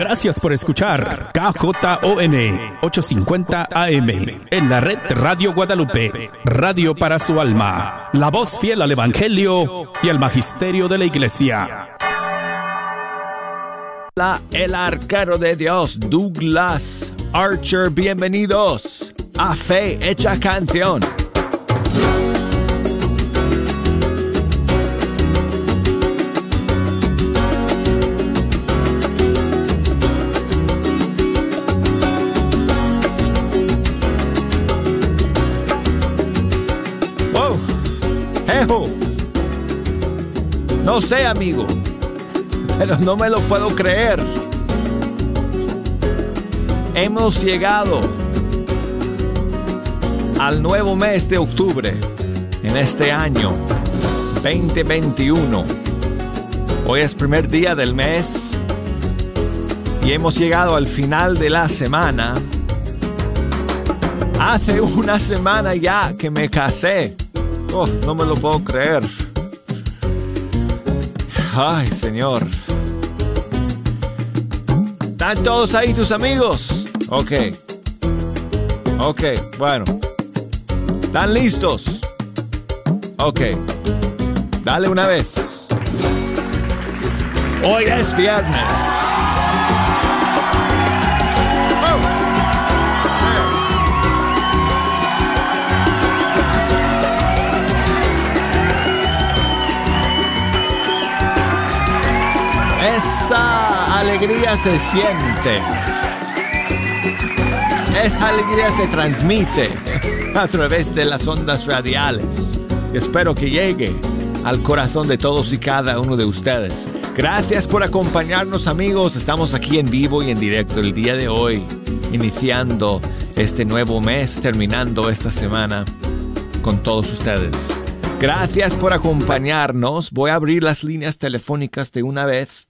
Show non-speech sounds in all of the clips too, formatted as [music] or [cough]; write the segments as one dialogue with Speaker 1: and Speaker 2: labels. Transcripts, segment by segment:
Speaker 1: Gracias por escuchar KJON 850 AM en la red Radio Guadalupe, radio para su alma, la voz fiel al Evangelio y al Magisterio de la Iglesia.
Speaker 2: El arquero de Dios, Douglas Archer, bienvenidos a Fe Hecha Canción. Sé, amigo, pero no me lo puedo creer. Hemos llegado al nuevo mes de octubre en este año 2021. Hoy es primer día del mes y hemos llegado al final de la semana. Hace una semana ya que me casé. Oh, no me lo puedo creer. Ay, señor. ¿Están todos ahí tus amigos? Ok. Ok, bueno. ¿Están listos? Ok. Dale una vez. Hoy es viernes. Esa alegría se siente. Esa alegría se transmite a través de las ondas radiales. Espero que llegue al corazón de todos y cada uno de ustedes. Gracias por acompañarnos amigos. Estamos aquí en vivo y en directo el día de hoy, iniciando este nuevo mes, terminando esta semana con todos ustedes. Gracias por acompañarnos. Voy a abrir las líneas telefónicas de una vez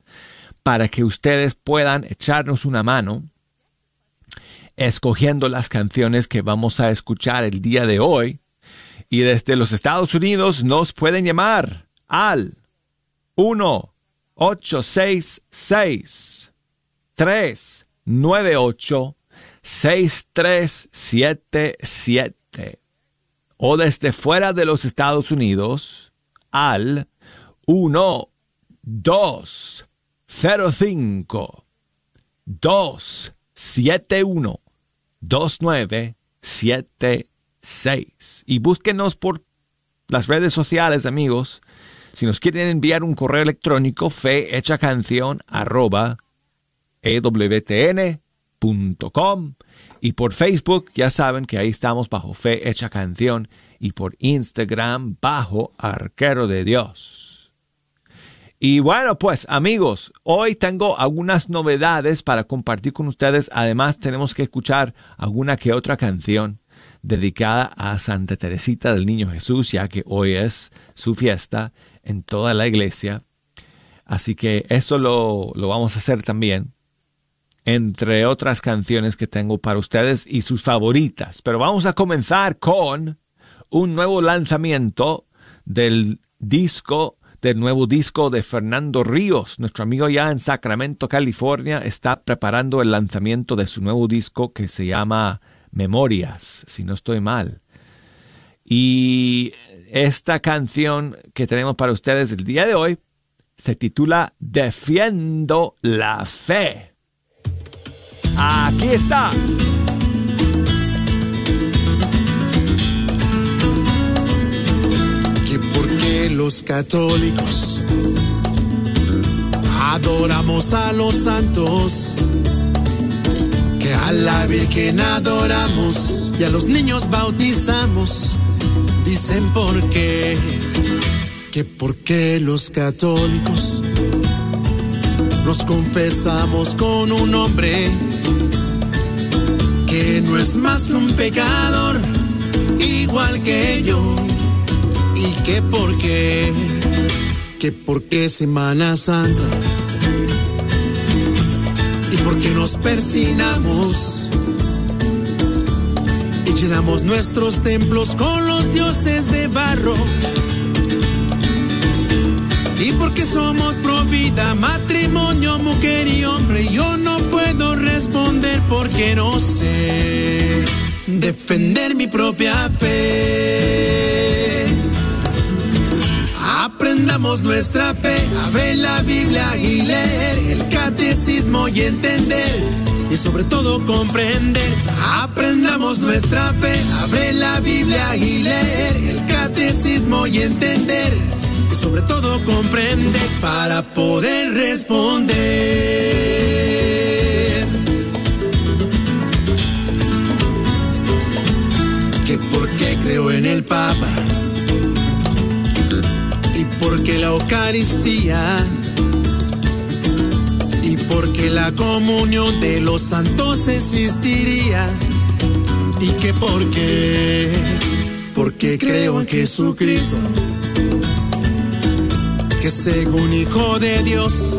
Speaker 2: para que ustedes puedan echarnos una mano escogiendo las canciones que vamos a escuchar el día de hoy. Y desde los Estados Unidos nos pueden llamar al 1 866 398 6377 o desde fuera de los Estados Unidos al 1 2 05 271 2976 y búsquenos por las redes sociales amigos. Si nos quieren enviar un correo electrónico fe hecha canción arroba ewtn.com y por Facebook ya saben que ahí estamos bajo fe hecha canción y por Instagram bajo arquero de Dios. Y bueno, pues amigos, hoy tengo algunas novedades para compartir con ustedes. Además, tenemos que escuchar alguna que otra canción dedicada a Santa Teresita del Niño Jesús, ya que hoy es su fiesta en toda la iglesia. Así que eso lo, lo vamos a hacer también, entre otras canciones que tengo para ustedes y sus favoritas. Pero vamos a comenzar con un nuevo lanzamiento del disco del nuevo disco de Fernando Ríos. Nuestro amigo ya en Sacramento, California, está preparando el lanzamiento de su nuevo disco que se llama Memorias, si no estoy mal. Y esta canción que tenemos para ustedes el día de hoy se titula Defiendo la Fe. Aquí está.
Speaker 3: los católicos adoramos a los santos, que a la Virgen adoramos y a los niños bautizamos. Dicen por qué, que porque los católicos nos confesamos con un hombre que no es más que un pecador, igual que yo. Y que por qué, que por qué Semana Santa y por qué nos persinamos y llenamos nuestros templos con los dioses de barro y
Speaker 4: porque somos pro matrimonio, mujer y hombre. Yo no puedo responder porque no sé defender mi propia fe. Aprendamos nuestra fe, abre la Biblia y leer el catecismo y entender y sobre todo comprender. Aprendamos nuestra fe, abre la Biblia y leer el catecismo y entender y sobre todo comprender para poder responder. Que por qué creo en el Papa y porque la Eucaristía y porque la comunión de los santos existiría y que porque porque creo en Jesucristo que según hijo de Dios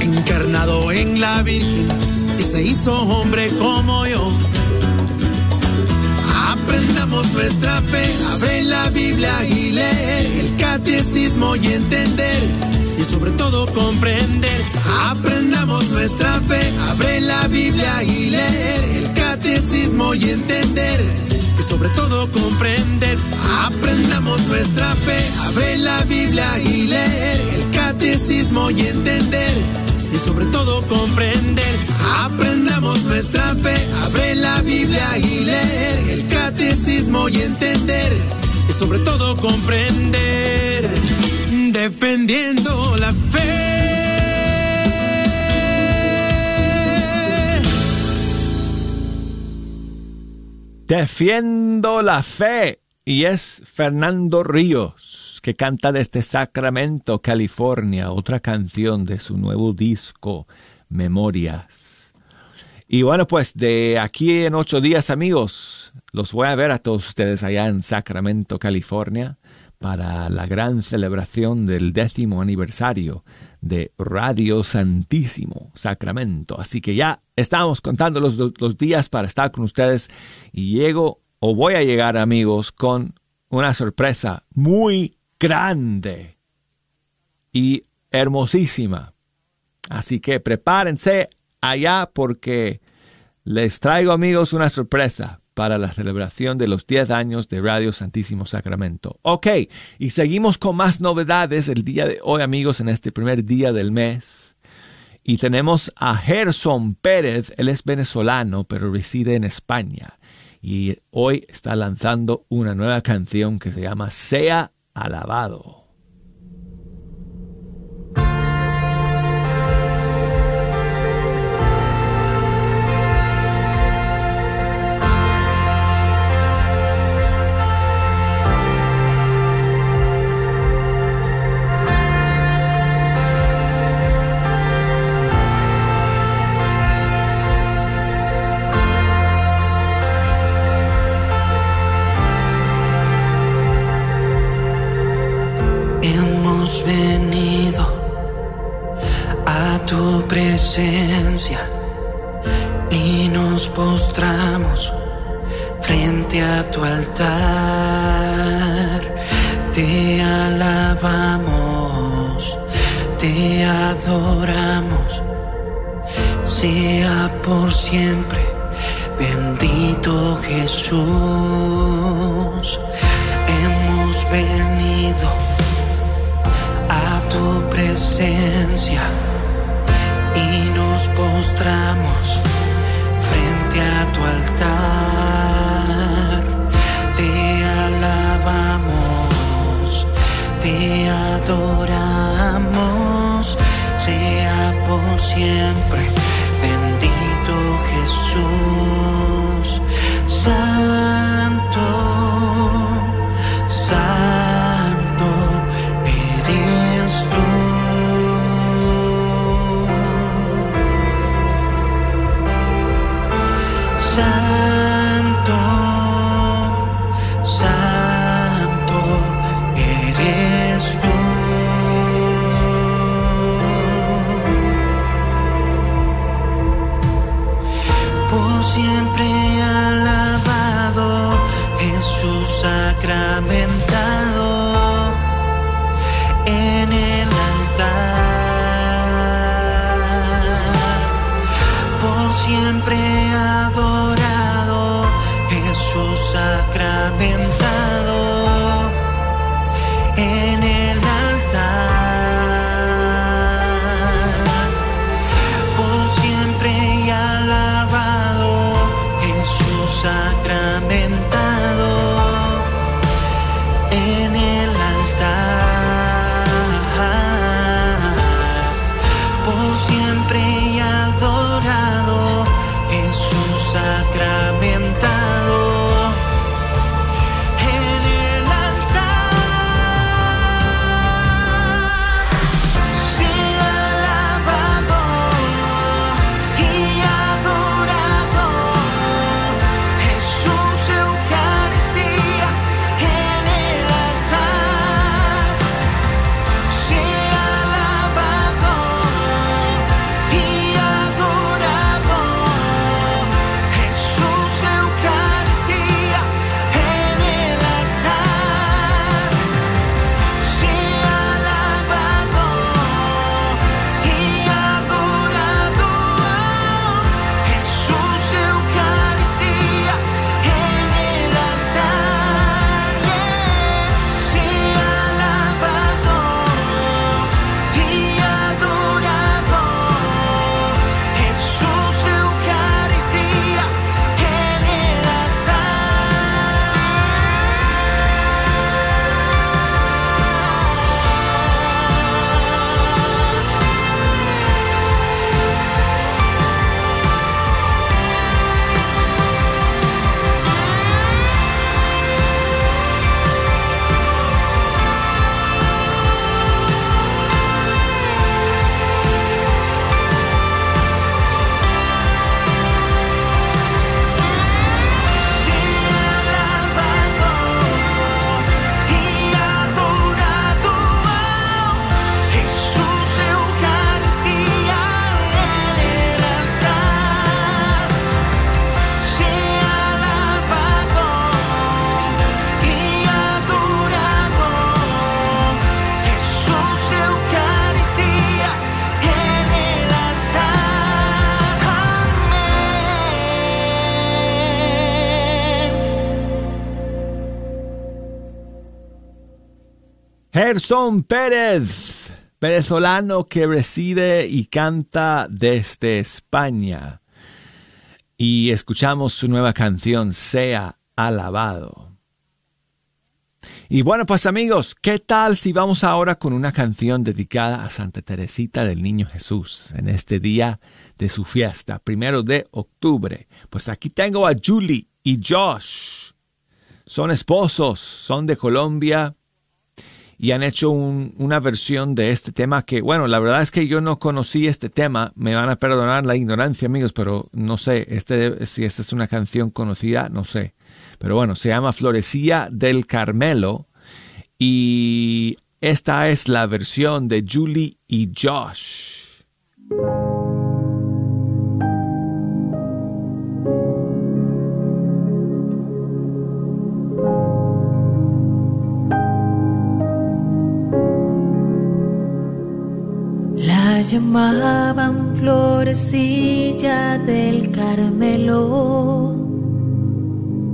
Speaker 4: encarnado en la Virgen y se hizo hombre como yo aprendamos nuestra fe abre la Biblia y leer el catecismo y entender y sobre todo comprender. Aprendamos nuestra fe, abre la Biblia y leer el catecismo y entender. Sobre todo comprender, aprendamos nuestra fe, abre la Biblia y leer el catecismo y entender. Y sobre todo comprender, aprendamos nuestra fe, abre la Biblia y leer el catecismo y entender. Y sobre todo comprender defendiendo la fe.
Speaker 2: Defiendo la fe. Y es Fernando Ríos, que canta desde Sacramento, California, otra canción de su nuevo disco, Memorias. Y bueno, pues de aquí en ocho días, amigos, los voy a ver a todos ustedes allá en Sacramento, California para la gran celebración del décimo aniversario de Radio Santísimo Sacramento. Así que ya estamos contando los, los, días para estar con ustedes y llego o voy a llegar amigos con una sorpresa muy grande y hermosísima. Así que prepárense allá porque les traigo amigos una sorpresa para la celebración de los 10 años de Radio Santísimo Sacramento. Ok, y seguimos con más novedades el día de hoy, amigos, en este primer día del mes. Y tenemos a Gerson Pérez, él es venezolano, pero reside en España. Y hoy está lanzando una nueva canción que se llama Sea Alabado.
Speaker 5: Y nos postramos frente a tu altar. Te alabamos, te adoramos, sea por siempre bendito Jesús. Hemos venido a tu presencia postramos frente a tu altar, te alabamos, te adoramos, sea por siempre bendito Jesús.
Speaker 2: Gerson Pérez, venezolano que reside y canta desde España. Y escuchamos su nueva canción, Sea Alabado. Y bueno, pues amigos, ¿qué tal si vamos ahora con una canción dedicada a Santa Teresita del Niño Jesús en este día de su fiesta, primero de octubre? Pues aquí tengo a Julie y Josh. Son esposos, son de Colombia y han hecho un- una versión de este tema que, bueno, la verdad es que yo no conocí este tema, me van a perdonar la ignorancia, amigos, pero no sé, este, si esta es una canción conocida, no sé. Pero bueno, se llama Florecía del Carmelo y esta es la versión de Julie y Josh.
Speaker 6: Llamaban florecilla del Carmelo,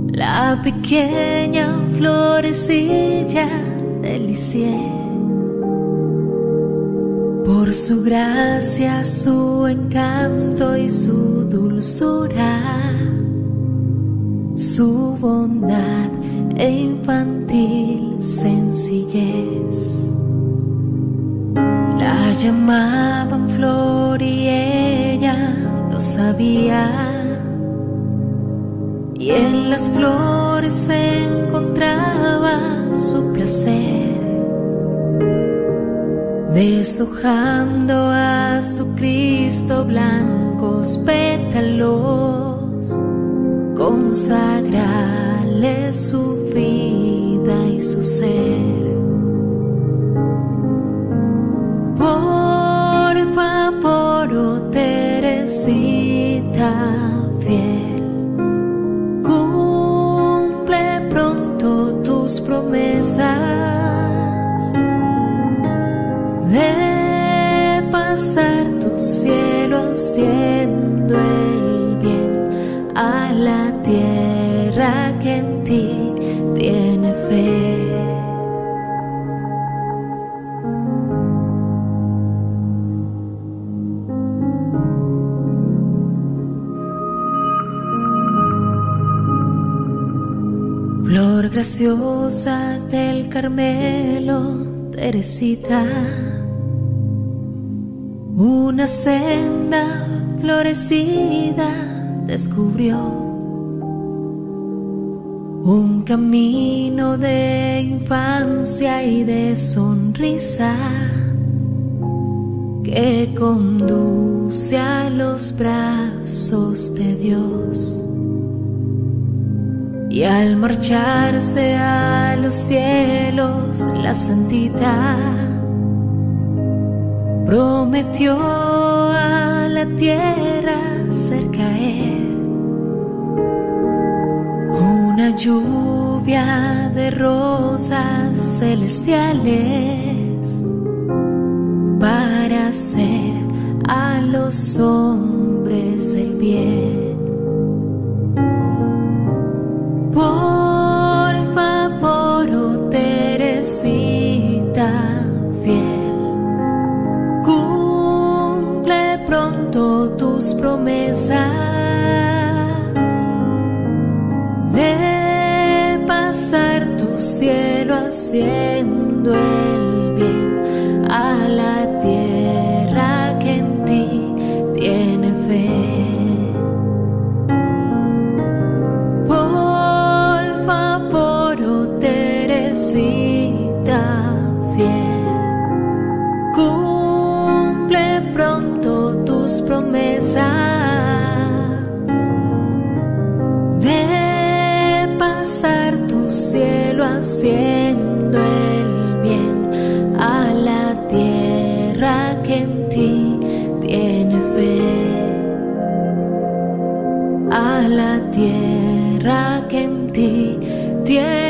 Speaker 6: la pequeña florecilla del. Por su gracia, su encanto y su dulzura, su bondad e infantil sencillez. La llamaban flor y ella lo sabía. Y en las flores encontraba su placer. Deshojando a su Cristo blancos pétalos, consagrarle su vida y su ser. Por favor, Teresita fiel, cumple pronto tus promesas. De pasar tu cielo haciendo el la tierra graciosa del Carmelo, Teresita, una senda florecida descubrió, un camino de infancia y de sonrisa que conduce a los brazos de Dios. Y al marcharse a los cielos, la santita prometió a la tierra hacer caer una lluvia de rosas celestiales para hacer a los hombres el bien. Fiel, cumple pronto tus promesas de pasar tu cielo haciendo el bien a la tierra que en ti tiene fe. Por fiel, cumple pronto tus promesas. De pasar tu cielo haciendo el bien a la tierra que en ti tiene fe. A la tierra que en ti tiene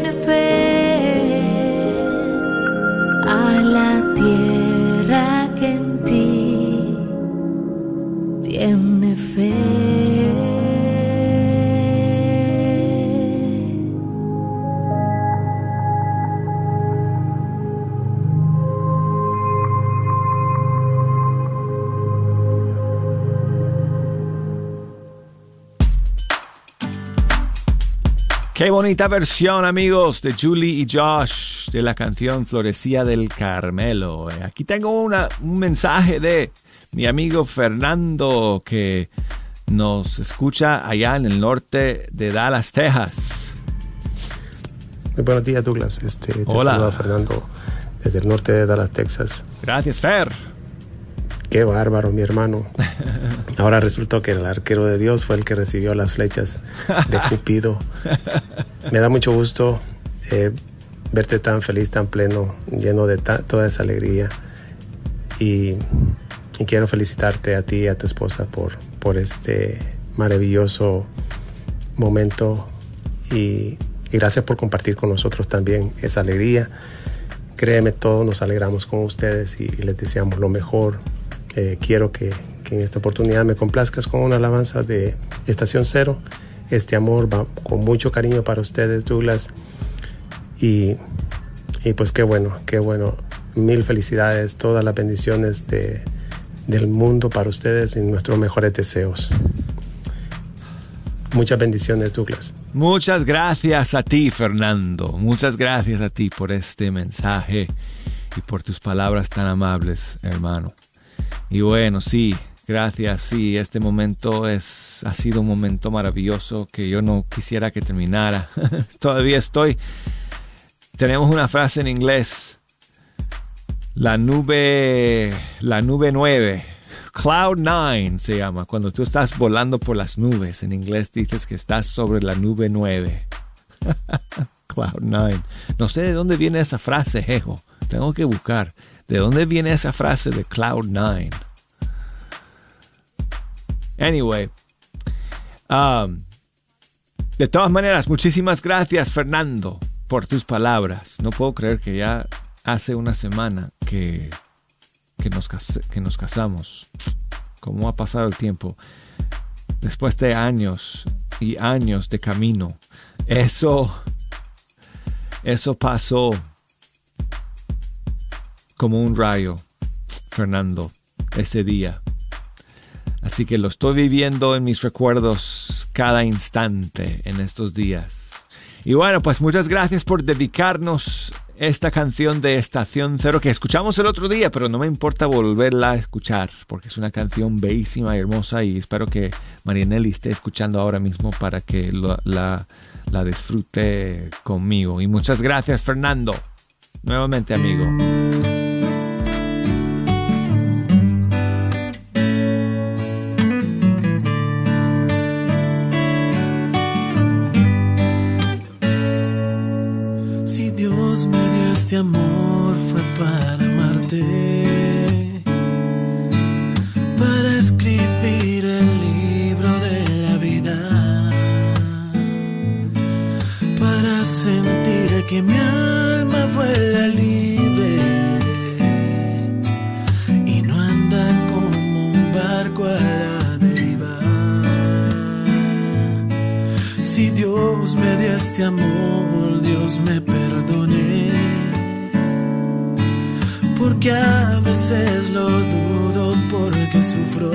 Speaker 2: Qué bonita versión, amigos, de Julie y Josh de la canción Florecía del Carmelo. Eh, Aquí tengo una- un mensaje de mi amigo Fernando que nos escucha allá en el norte de Dallas, Texas.
Speaker 7: Muy buenos días, Douglas. Este, te
Speaker 2: Hola.
Speaker 7: Fernando desde el norte de Dallas, Texas.
Speaker 2: Gracias, Fer.
Speaker 7: Qué bárbaro, mi hermano. Ahora resultó que el arquero de Dios fue el que recibió las flechas de Cupido. Me da mucho gusto eh, verte tan feliz, tan pleno, lleno de toda esa alegría. Y, y quiero felicitarte a ti y a tu esposa por, por este maravilloso momento. Y, y gracias por compartir con nosotros también esa alegría. Créeme, todos nos alegramos con ustedes y les deseamos lo mejor. Eh, quiero que, que en esta oportunidad me complazcas con una alabanza de Estación Cero. Este amor va con mucho cariño para ustedes, Douglas. Y, y pues qué bueno, qué bueno. Mil felicidades, todas las bendiciones de, del mundo para ustedes y nuestros mejores deseos. Muchas bendiciones, Douglas.
Speaker 2: Muchas gracias a ti, Fernando. Muchas gracias a ti por este mensaje y por tus palabras tan amables, hermano. Y bueno, sí, gracias. Sí, este momento es, ha sido un momento maravilloso que yo no quisiera que terminara. [laughs] Todavía estoy. Tenemos una frase en inglés. La nube, la nube 9. Cloud 9 se llama. Cuando tú estás volando por las nubes, en inglés dices que estás sobre la nube 9. [laughs] Cloud 9. No sé de dónde viene esa frase, jejo. Tengo que buscar. ¿De dónde viene esa frase de Cloud 9? Anyway. um, de todas maneras, muchísimas gracias, Fernando, por tus palabras. No puedo creer que ya hace una semana que, que, nos, que nos casamos. ¿Cómo ha pasado el tiempo? Después de años y años de camino. Eso, eso pasó como un rayo, Fernando, ese día. Así que lo estoy viviendo en mis recuerdos cada instante en estos días. Y bueno, pues muchas gracias por dedicarnos esta canción de Estación Cero que escuchamos el otro día, pero no me importa volverla a escuchar porque es una canción bellísima y hermosa y espero que Marianelli esté escuchando ahora mismo para que lo- la, la disfrute conmigo. Y muchas gracias, Fernando. Nuevamente, amigo.
Speaker 3: Este amor fue para amarte, para escribir el libro de la vida, para sentir que mi alma vuela libre y no anda como un barco a la deriva. Si Dios me dio este amor, Porque a veces lo dudo porque sufro.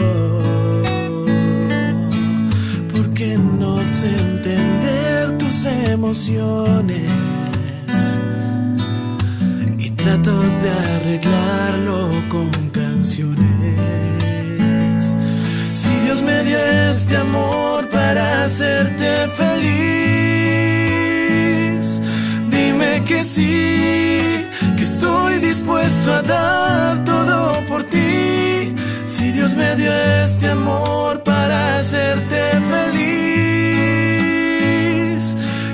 Speaker 3: Porque no sé entender tus emociones. Y trato de arreglarlo con canciones. Si Dios me dio este amor para hacerte feliz, dime que sí, dispuesto a dar todo por ti. Si Dios me dio este amor para hacerte feliz,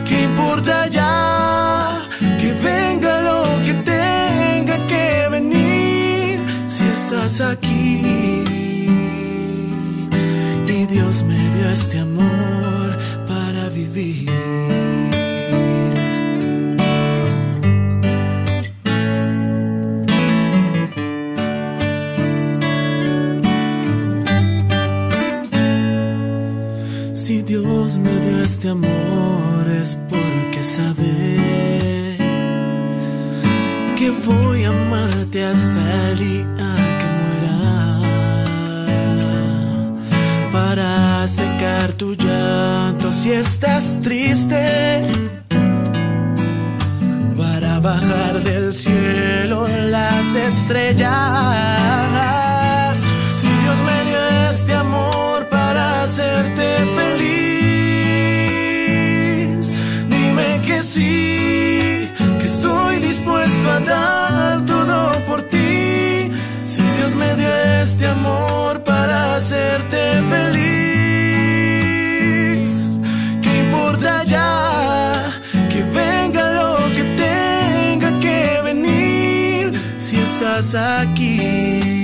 Speaker 3: ¿qué importa ya? Que venga lo que tenga que venir, si estás aquí. Y Dios me dio este amor para vivir. Si Dios me dio este amor es porque sabe que voy a amarte hasta el día que muera. Para secar tu llanto si estás triste. Para bajar del cielo las estrellas amor para hacerte feliz ¿Qué importa ya? Que venga lo que tenga que venir si estás aquí.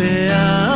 Speaker 3: Cuánto te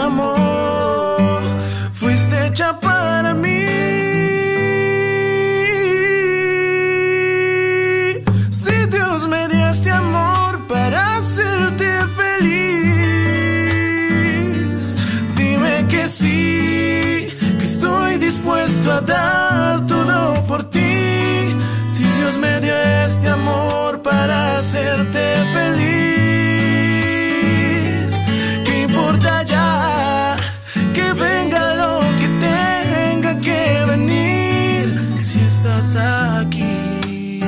Speaker 3: aquí.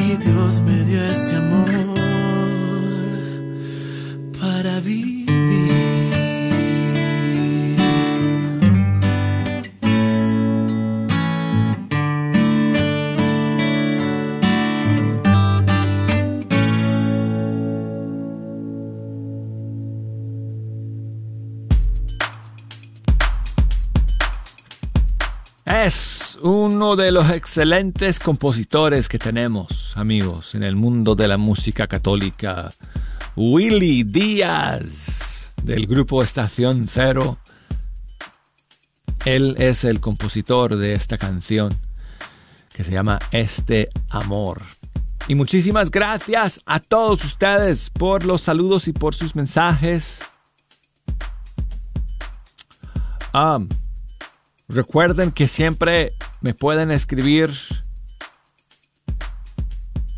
Speaker 3: Y Dios me dio este amor para vivir.
Speaker 2: Uno de los excelentes compositores que tenemos, amigos, en el mundo de la música católica. Willy Díaz del grupo Estación Cero. Él es el compositor de esta canción que se llama Este Amor. Y muchísimas gracias a todos ustedes por los saludos y por sus mensajes. Ah, recuerden que siempre me pueden escribir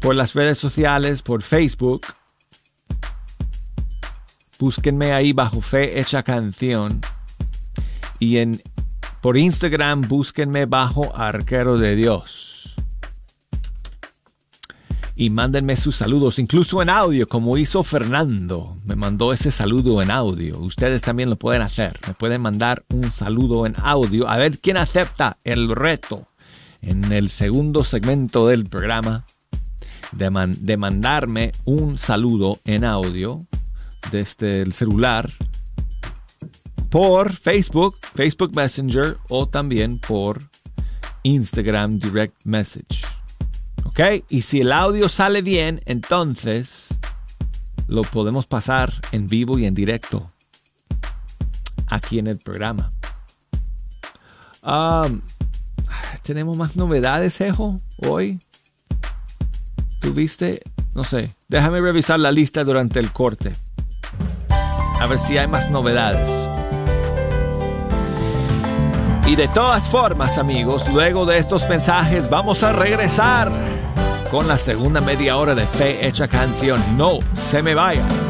Speaker 2: por las redes sociales, por Facebook. Búsquenme ahí bajo Fe Hecha Canción. Y en, por Instagram búsquenme bajo Arquero de Dios y mándenme sus saludos, incluso en audio, como hizo Fernando. Me mandó ese saludo en audio. Ustedes también lo pueden hacer. Me pueden mandar un saludo en audio. A ver quién acepta el reto en el segundo segmento del programa de, man- de mandarme un saludo en audio desde el celular por Facebook, Facebook Messenger o también por Instagram Direct Message. ¿Ok? Y si el audio sale bien, entonces lo podemos pasar en vivo y en directo aquí en el programa. Um, ¿Tenemos más novedades, Ejo, hoy? ¿Tuviste? No sé. Déjame revisar la lista durante el corte. A ver si hay más novedades. Y de todas formas, amigos, luego de estos mensajes vamos a regresar con la segunda media hora de Fe Hecha Canción. No se me vaya.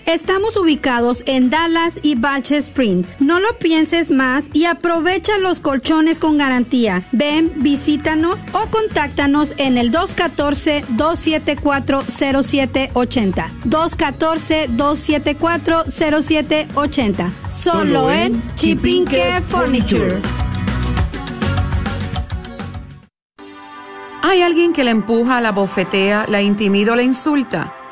Speaker 8: Estamos ubicados en Dallas y Balch Spring. No lo pienses más y aprovecha los colchones con garantía. Ven, visítanos o contáctanos en el 214-274-0780. 214-274-0780. Solo en Chipinque Furniture.
Speaker 9: ¿Hay alguien que la empuja, la bofetea, la intimida o la insulta?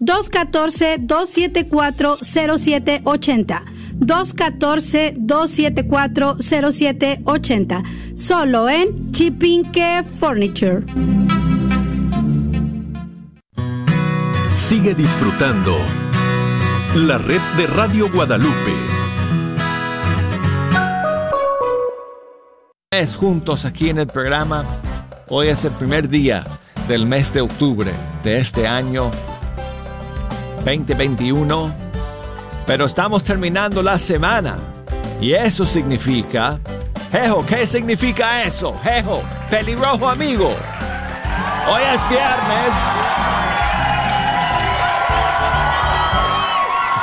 Speaker 8: 214-274-0780. 214-274-0780. Solo en Chipinque Furniture.
Speaker 1: Sigue disfrutando la red de Radio Guadalupe.
Speaker 2: Es juntos aquí en el programa. Hoy es el primer día del mes de octubre de este año 2021, pero estamos terminando la semana y eso significa, Jejo, ¿qué significa eso? Jejo, pelirrojo amigo. Hoy es viernes.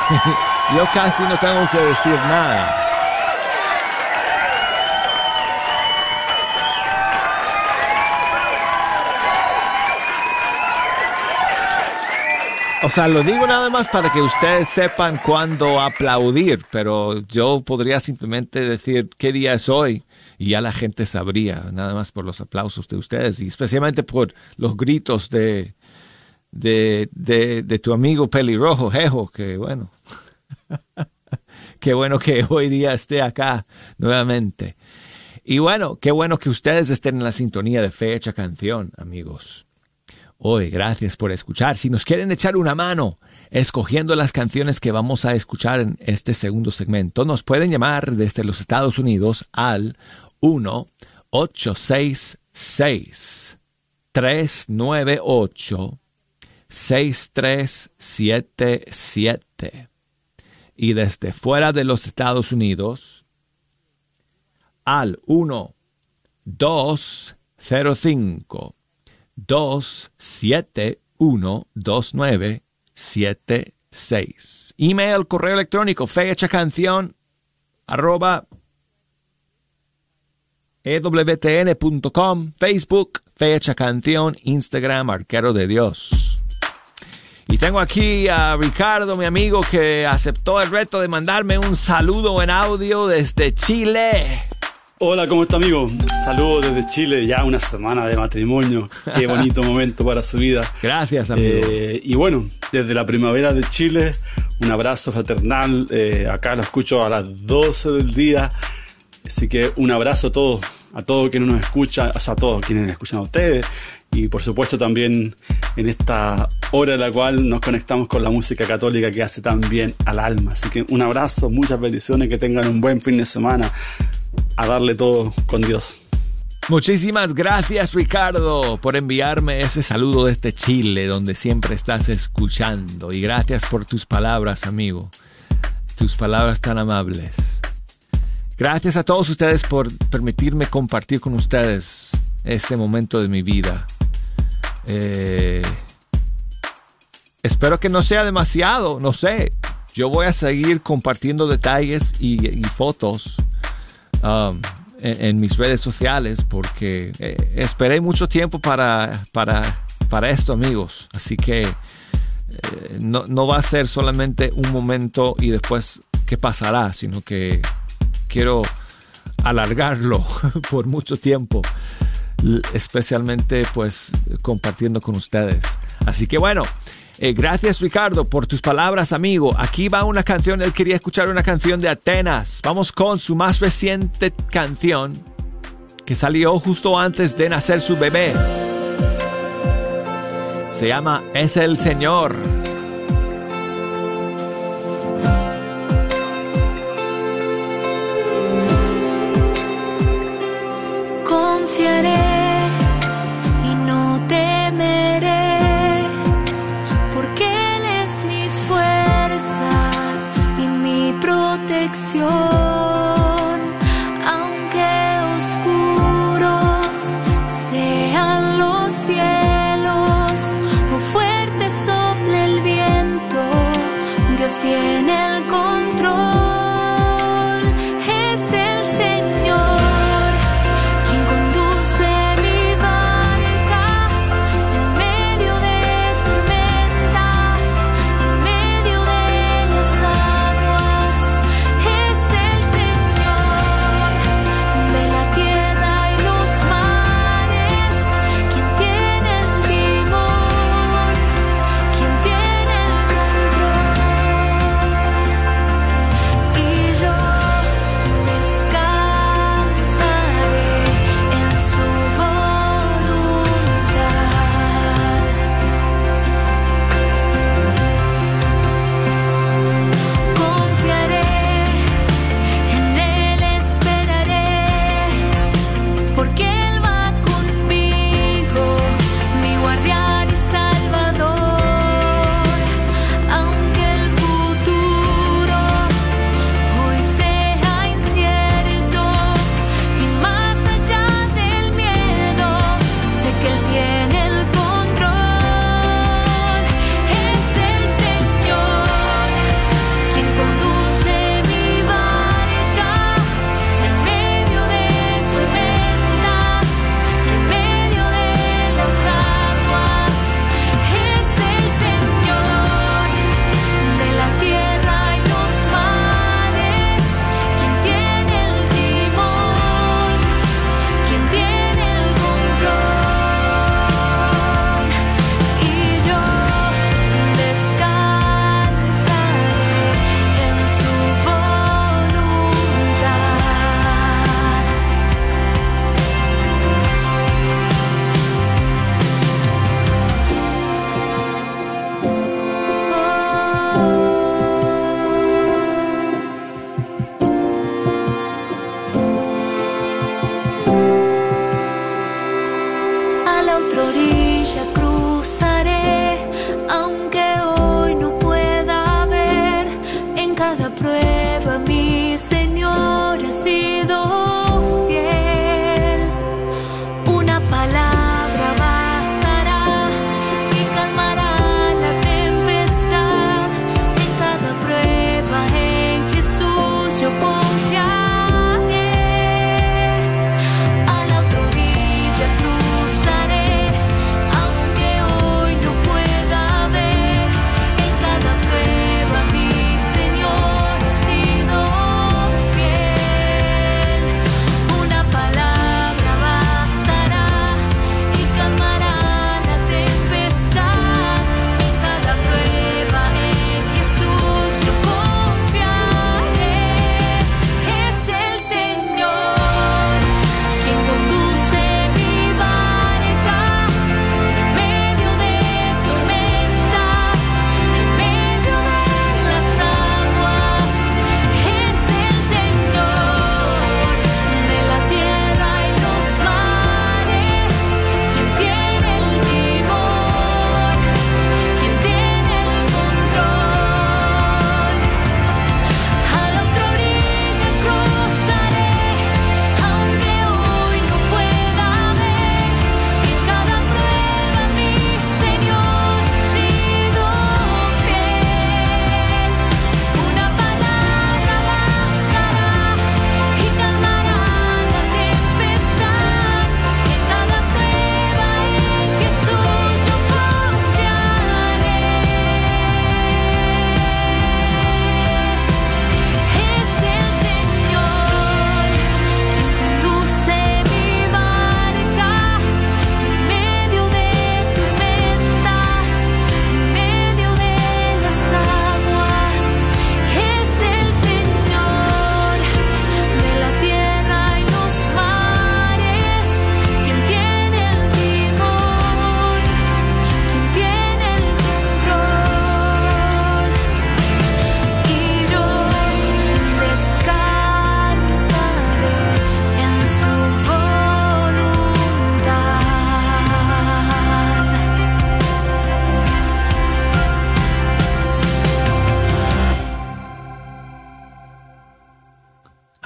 Speaker 2: [laughs] Yo casi no tengo que decir nada. O sea, lo digo nada más para que ustedes sepan cuándo aplaudir, pero yo podría simplemente decir qué día es hoy y ya la gente sabría, nada más por los aplausos de ustedes y especialmente por los gritos de, de, de, tu amigo pelirrojo, Jejo, que bueno, [laughs] qué bueno que hoy día esté acá nuevamente. Y bueno, qué bueno que ustedes estén en la sintonía de Fecha Canción, amigos. Hoy, gracias por escuchar. Si nos quieren echar una mano escogiendo las canciones que vamos a escuchar en este segundo segmento, nos pueden llamar desde los Estados Unidos al 1-866-398-6377. Y desde fuera de los Estados Unidos al 1 205 2712976. Email, correo electrónico, fecha canción, arroba ewtn.com, Facebook, fecha canción, Instagram, arquero de Dios. Y tengo aquí a Ricardo, mi amigo, que aceptó el reto de mandarme un saludo en audio desde Chile.
Speaker 10: Hola, ¿cómo está amigo? Saludos desde Chile, ya una semana de matrimonio. Qué [laughs] bonito momento para su vida.
Speaker 2: Gracias, amigo.
Speaker 10: Eh, y bueno, desde la primavera de Chile, un abrazo fraternal. Eh, acá lo escucho a las 12 del día. Así que un abrazo a todos, a todos quienes nos escuchan, o sea, a todos quienes escuchan a ustedes. Y por supuesto también en esta hora en la cual nos conectamos con la música católica que hace tan bien al alma. Así que un abrazo, muchas bendiciones, que tengan un buen fin de semana a darle todo con Dios.
Speaker 2: Muchísimas gracias Ricardo por enviarme ese saludo desde Chile donde siempre estás escuchando y gracias por tus palabras amigo, tus palabras tan amables. Gracias a todos ustedes por permitirme compartir con ustedes este momento de mi vida. Eh, espero que no sea demasiado, no sé. Yo voy a seguir compartiendo detalles y fotos um, en, mis redes sociales porque eh, esperé mucho tiempo para, para, para esto, amigos. Así que eh, no, no va a ser solamente un momento y después qué pasará, sino que quiero alargarlo [laughs] por mucho tiempo especialmente pues compartiendo con ustedes. Así que bueno, eh, gracias Ricardo por tus palabras, amigo. Aquí va una canción, él quería escuchar una canción de Atenas. Vamos con su más reciente canción que salió justo antes de nacer su bebé. Se llama Es el Señor.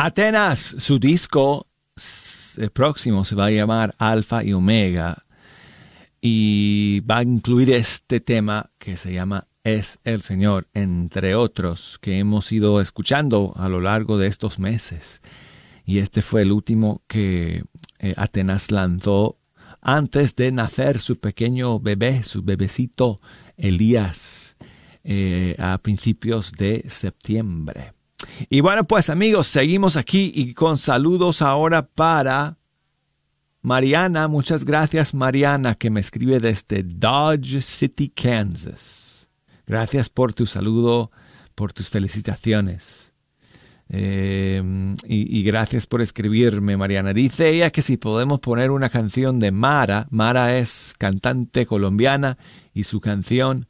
Speaker 2: Atenas, su disco próximo se va a llamar Alfa y Omega y va a incluir este tema que se llama Es el Señor, entre otros que hemos ido escuchando a lo largo de estos meses. Y este fue el último que eh, Atenas lanzó antes de nacer su pequeño bebé, su bebecito Elías, eh, a principios de septiembre. Y bueno, pues amigos, seguimos aquí y con saludos ahora para Mariana. Muchas gracias Mariana que me escribe desde Dodge City, Kansas. Gracias por tu saludo, por tus felicitaciones. Y, y gracias por escribirme, Mariana. Dice ella que si podemos poner una canción de Mara. Mara es cantante colombiana y su canción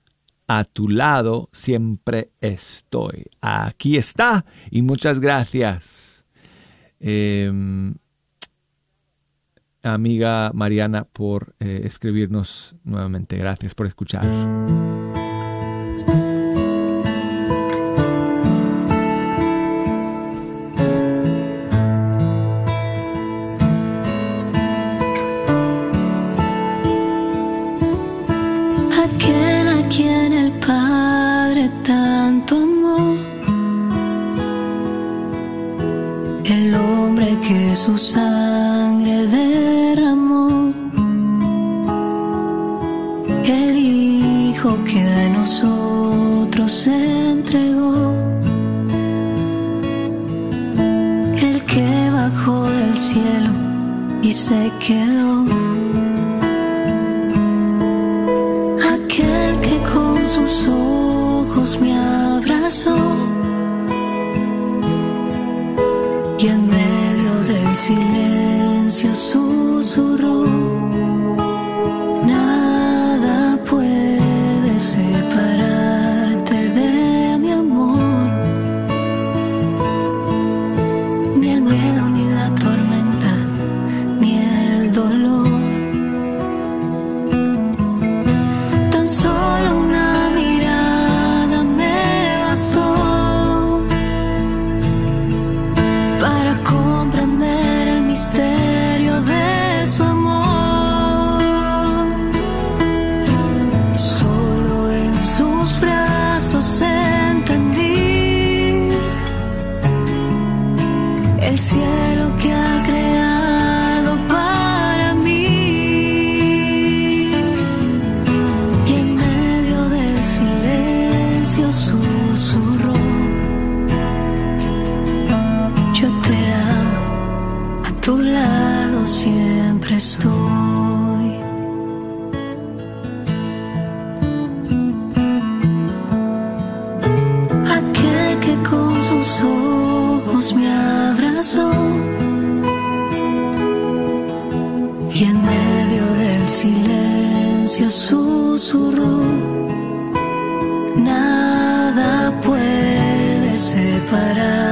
Speaker 2: A tu lado siempre estoy. Aquí está y muchas gracias. Eh, amiga Mariana por eh, escribirnos nuevamente. Gracias por escuchar.
Speaker 11: Que su sangre derramó, el Hijo que a nosotros entregó, el que bajó del cielo y se quedó. Aquel que con sus ojos me abrazó y en medio del silencio susurró, nada puede separarte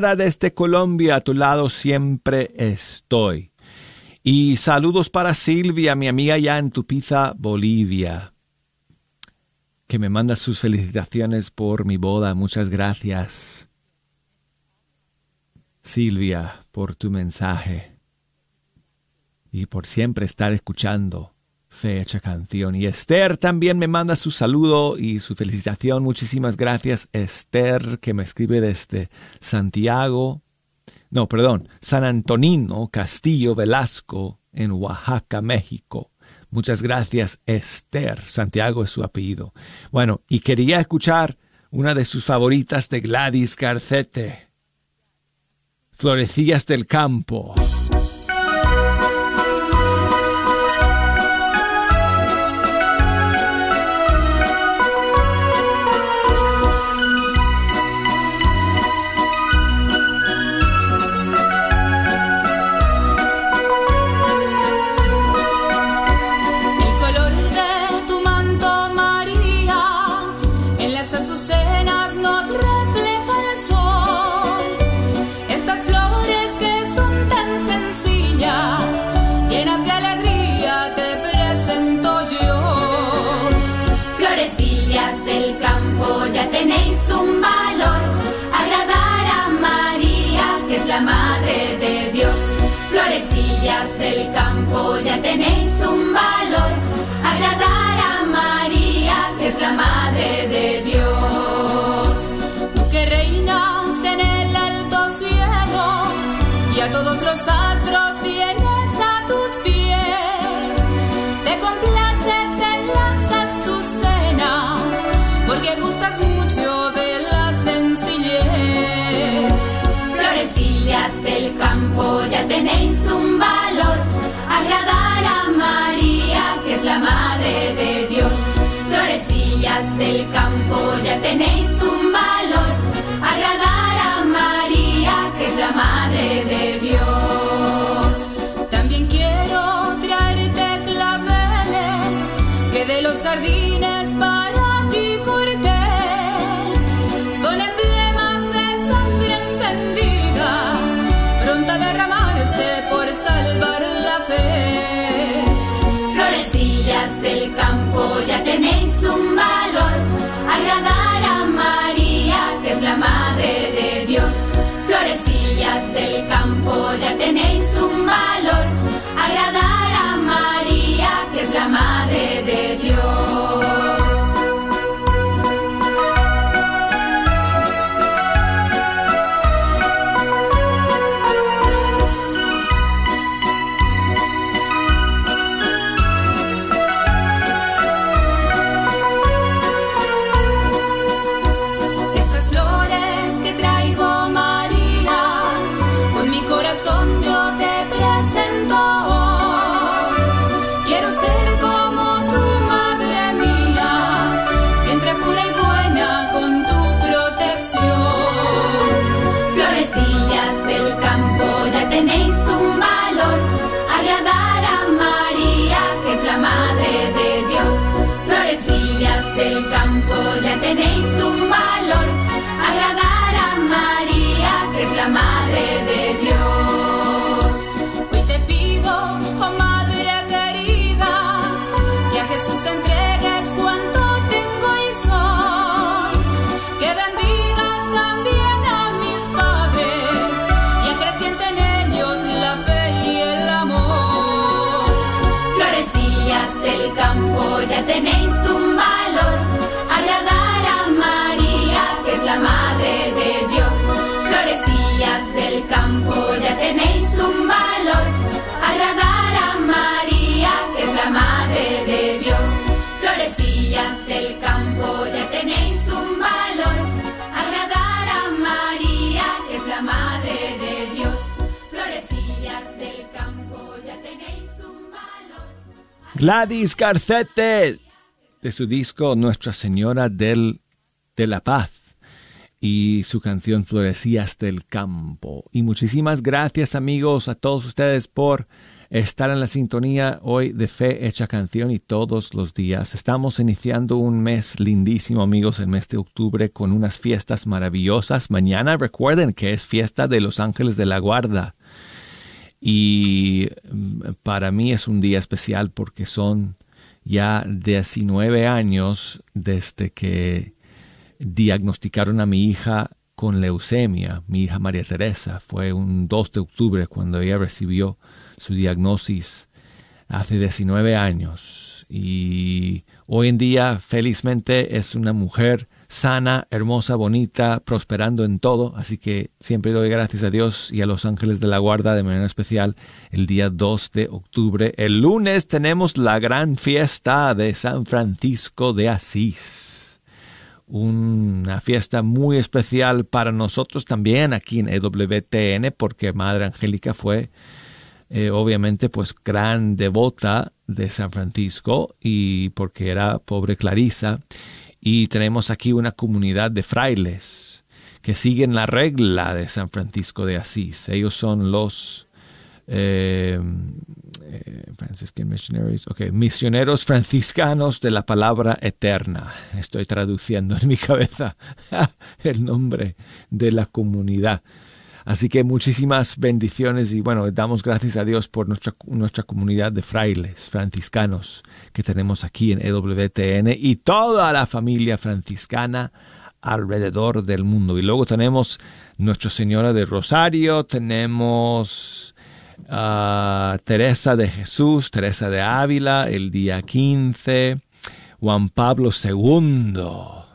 Speaker 2: Desde Colombia, a tu lado siempre estoy. Y saludos para Silvia, mi amiga ya en Tupiza, Bolivia, que me manda sus felicitaciones por mi boda. Muchas gracias. Silvia, por tu mensaje y por siempre estar escuchando Fe Hecha Canción. Y Esther también me manda su saludo y su felicitación. Muchísimas gracias, Esther, que me escribe desde Santiago. No, perdón, San Antonino Castillo Velasco, en Oaxaca, México. Muchas gracias, Esther. Santiago es su apellido. Bueno, y quería escuchar una de sus favoritas de Gladys Garcete. Florecillas del campo.
Speaker 12: Llenas de alegría, te presento yo.
Speaker 13: Florecillas del campo, ya tenéis un valor. Agradar a María, que es la madre de Dios. Florecillas del campo, ya tenéis un valor. Agradar a María, que es la madre de Dios.
Speaker 12: Tú que reinas en el a todos los astros tienes. Te complaces en las azucenas, porque gustas mucho de la sencillez.
Speaker 13: Florecillas del campo, ya tenéis un valor. Agradar a María, que es la madre de Dios. Florecillas del campo, ya tenéis un valor. Agradar a María, que es la madre de Dios.
Speaker 12: También quiero de los jardines para ti corté. Son emblemas de sangre encendida, pronta a derramarse por salvar la fe.
Speaker 13: Florecillas del campo, ya tenéis un valor. Agradar a María, que es la madre de Dios. Florecillas del campo, ya tenéis un valor. Agradar que es la madre de Dios. De
Speaker 2: su disco Nuestra Señora del, de la Paz y su canción Florecías del Campo. Y muchísimas gracias amigos a todos ustedes por estar en la sintonía hoy de Fe Hecha Canción y todos los días. Estamos iniciando un mes lindísimo amigos, el mes de octubre con unas fiestas maravillosas. Mañana recuerden que es fiesta de los ángeles de la guarda. Y mm, para mí es un día especial porque son ya 19 años desde que diagnosticaron a mi hija con leucemia, mi hija María Teresa. Fue un 2 de octubre cuando ella recibió su diagnosis hace 19 años. Y hoy en día, felizmente, es una mujer sana, hermosa, bonita, prosperando en todo. Así que siempre doy gracias a Dios y a los ángeles de la guarda de manera especial el día 2 de octubre. El lunes tenemos la gran fiesta de San Francisco de Asís. Una fiesta muy especial para nosotros también aquí en EWTN porque Madre Angélica fue eh, obviamente pues gran devota de San Francisco y porque era pobre Clarisa y tenemos aquí una comunidad de frailes que siguen la regla de San Francisco de Asís. Ellos son los eh, eh, Franciscan Missionaries, okay, misioneros franciscanos de la palabra eterna. Estoy traduciendo en mi cabeza [laughs] el nombre de la comunidad. Así que muchísimas bendiciones y bueno, damos gracias a Dios por nuestra, nuestra comunidad de frailes franciscanos que tenemos aquí en EWTN y toda la familia franciscana alrededor del mundo. Y luego tenemos Nuestra Señora de Rosario, tenemos uh, Teresa de Jesús, Teresa de Ávila, el día 15, Juan Pablo II,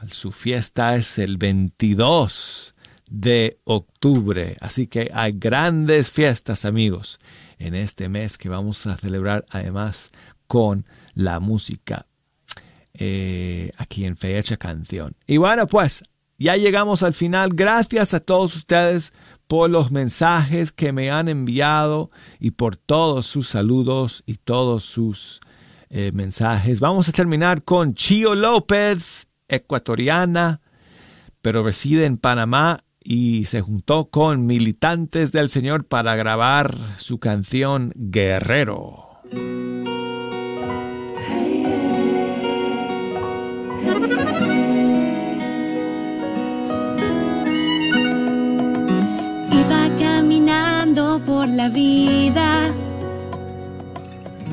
Speaker 2: su fiesta es el 22 de octubre. Así que hay grandes fiestas, amigos, en este mes que vamos a celebrar además con la música eh, aquí en Fecha Canción. Y bueno, pues ya llegamos al final. Gracias a todos ustedes por los mensajes que me han enviado y por todos sus saludos y todos sus eh, mensajes. Vamos a terminar con Chio López, ecuatoriana, pero reside en Panamá y se juntó con militantes del Señor para grabar su canción Guerrero.
Speaker 14: Iba caminando por la vida,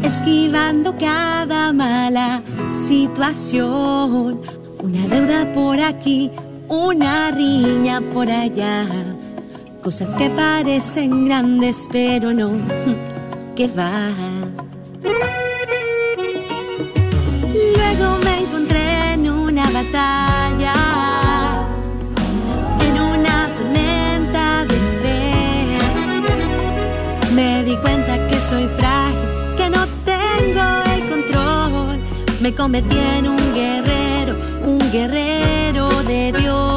Speaker 14: esquivando cada mala situación. Una deuda por aquí, una riña por allá. Cosas que parecen grandes, pero no, [laughs] que va. Luego me encontré en una batalla, en una tormenta de fe. Me di cuenta que soy frágil, que no tengo el control. Me convertí en un guerrero, un guerrero de Dios.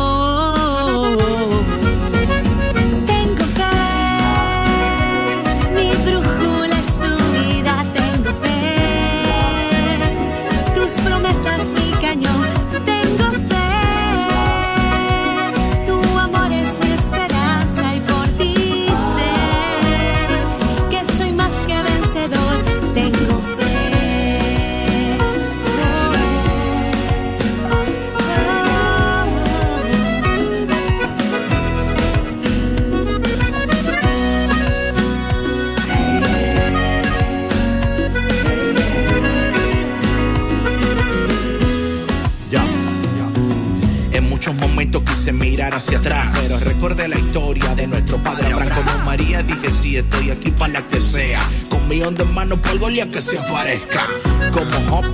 Speaker 14: Que
Speaker 15: se aparezca. Como Job,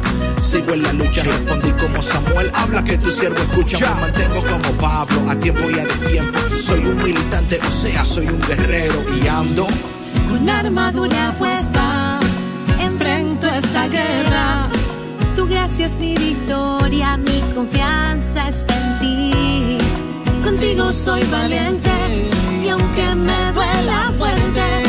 Speaker 15: sigo en la lucha, respondí como Samuel. Habla que tu siervo escucha, me mantengo como Pablo, a tiempo y a destiempo. Soy un militante, o sea, soy un guerrero y ando.
Speaker 14: Con armadura puesta, enfrento esta guerra. Tu gracia es mi victoria, mi confianza está en ti. Contigo soy valiente y aunque me duela fuerte,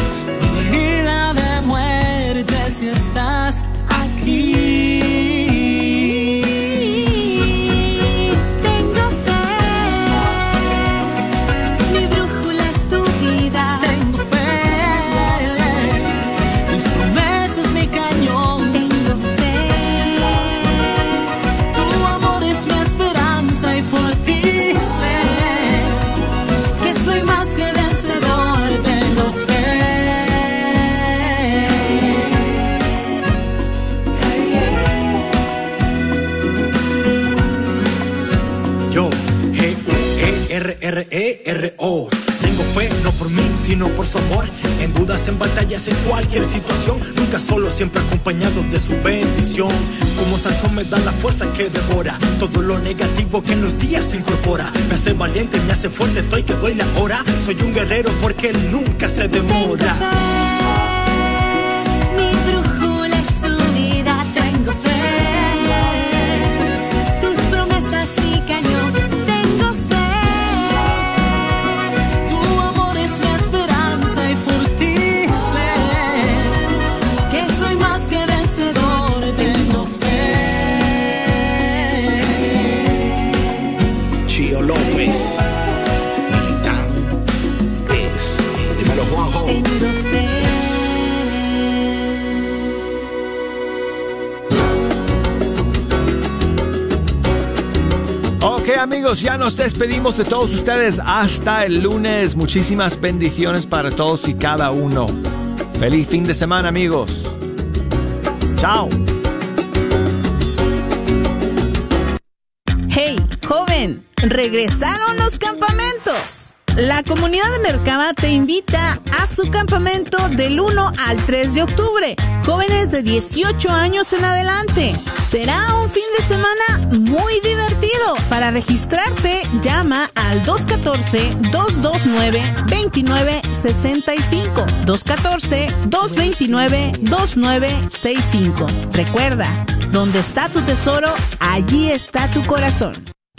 Speaker 14: Tengo fe,
Speaker 16: no por mí, sino por su amor. En dudas, en batallas, en cualquier situación. Nunca solo, siempre acompañado de su bendición. Como Sansón me da la fuerza que devora. Todo lo negativo que en los días se incorpora. Me hace valiente, me hace fuerte, estoy que doy la hora. Soy un guerrero porque él nunca se demora.
Speaker 2: Amigos, ya nos despedimos de todos ustedes hasta el lunes. Muchísimas bendiciones para todos y cada uno. Feliz fin de semana amigos. Chao.
Speaker 17: Hey, joven, regresaron los campamentos. La comunidad de Mercaba te invita a su campamento del 1 al 3 de octubre. Jóvenes de 18 años en adelante. Será un fin de semana muy divertido para registrarte, llama al 214-229-2965. 214-229-2965. Recuerda, donde está tu tesoro, allí está tu corazón.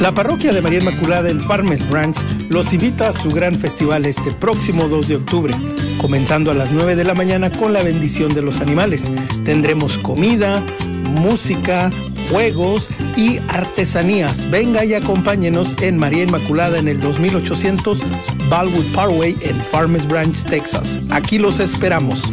Speaker 18: La parroquia de María Inmaculada en Farmers Branch los invita a su gran festival este próximo 2 de octubre, comenzando a las 9 de la mañana con la bendición de los animales. Tendremos comida, música, juegos y artesanías. Venga y acompáñenos en María Inmaculada en el 2800 Baldwood Parkway en Farmers Branch, Texas. Aquí los esperamos.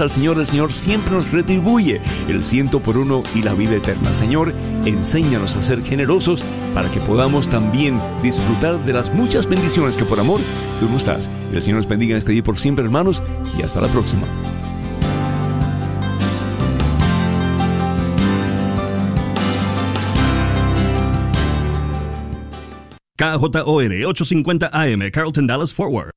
Speaker 19: al Señor, el Señor siempre nos retribuye el ciento por uno y la vida eterna. Señor, enséñanos a ser generosos para que podamos también disfrutar de las muchas bendiciones que por amor tú nos das. El Señor nos bendiga en este día por siempre, hermanos, y hasta la próxima.
Speaker 20: KJOR 850 AM, Carlton Dallas Forward.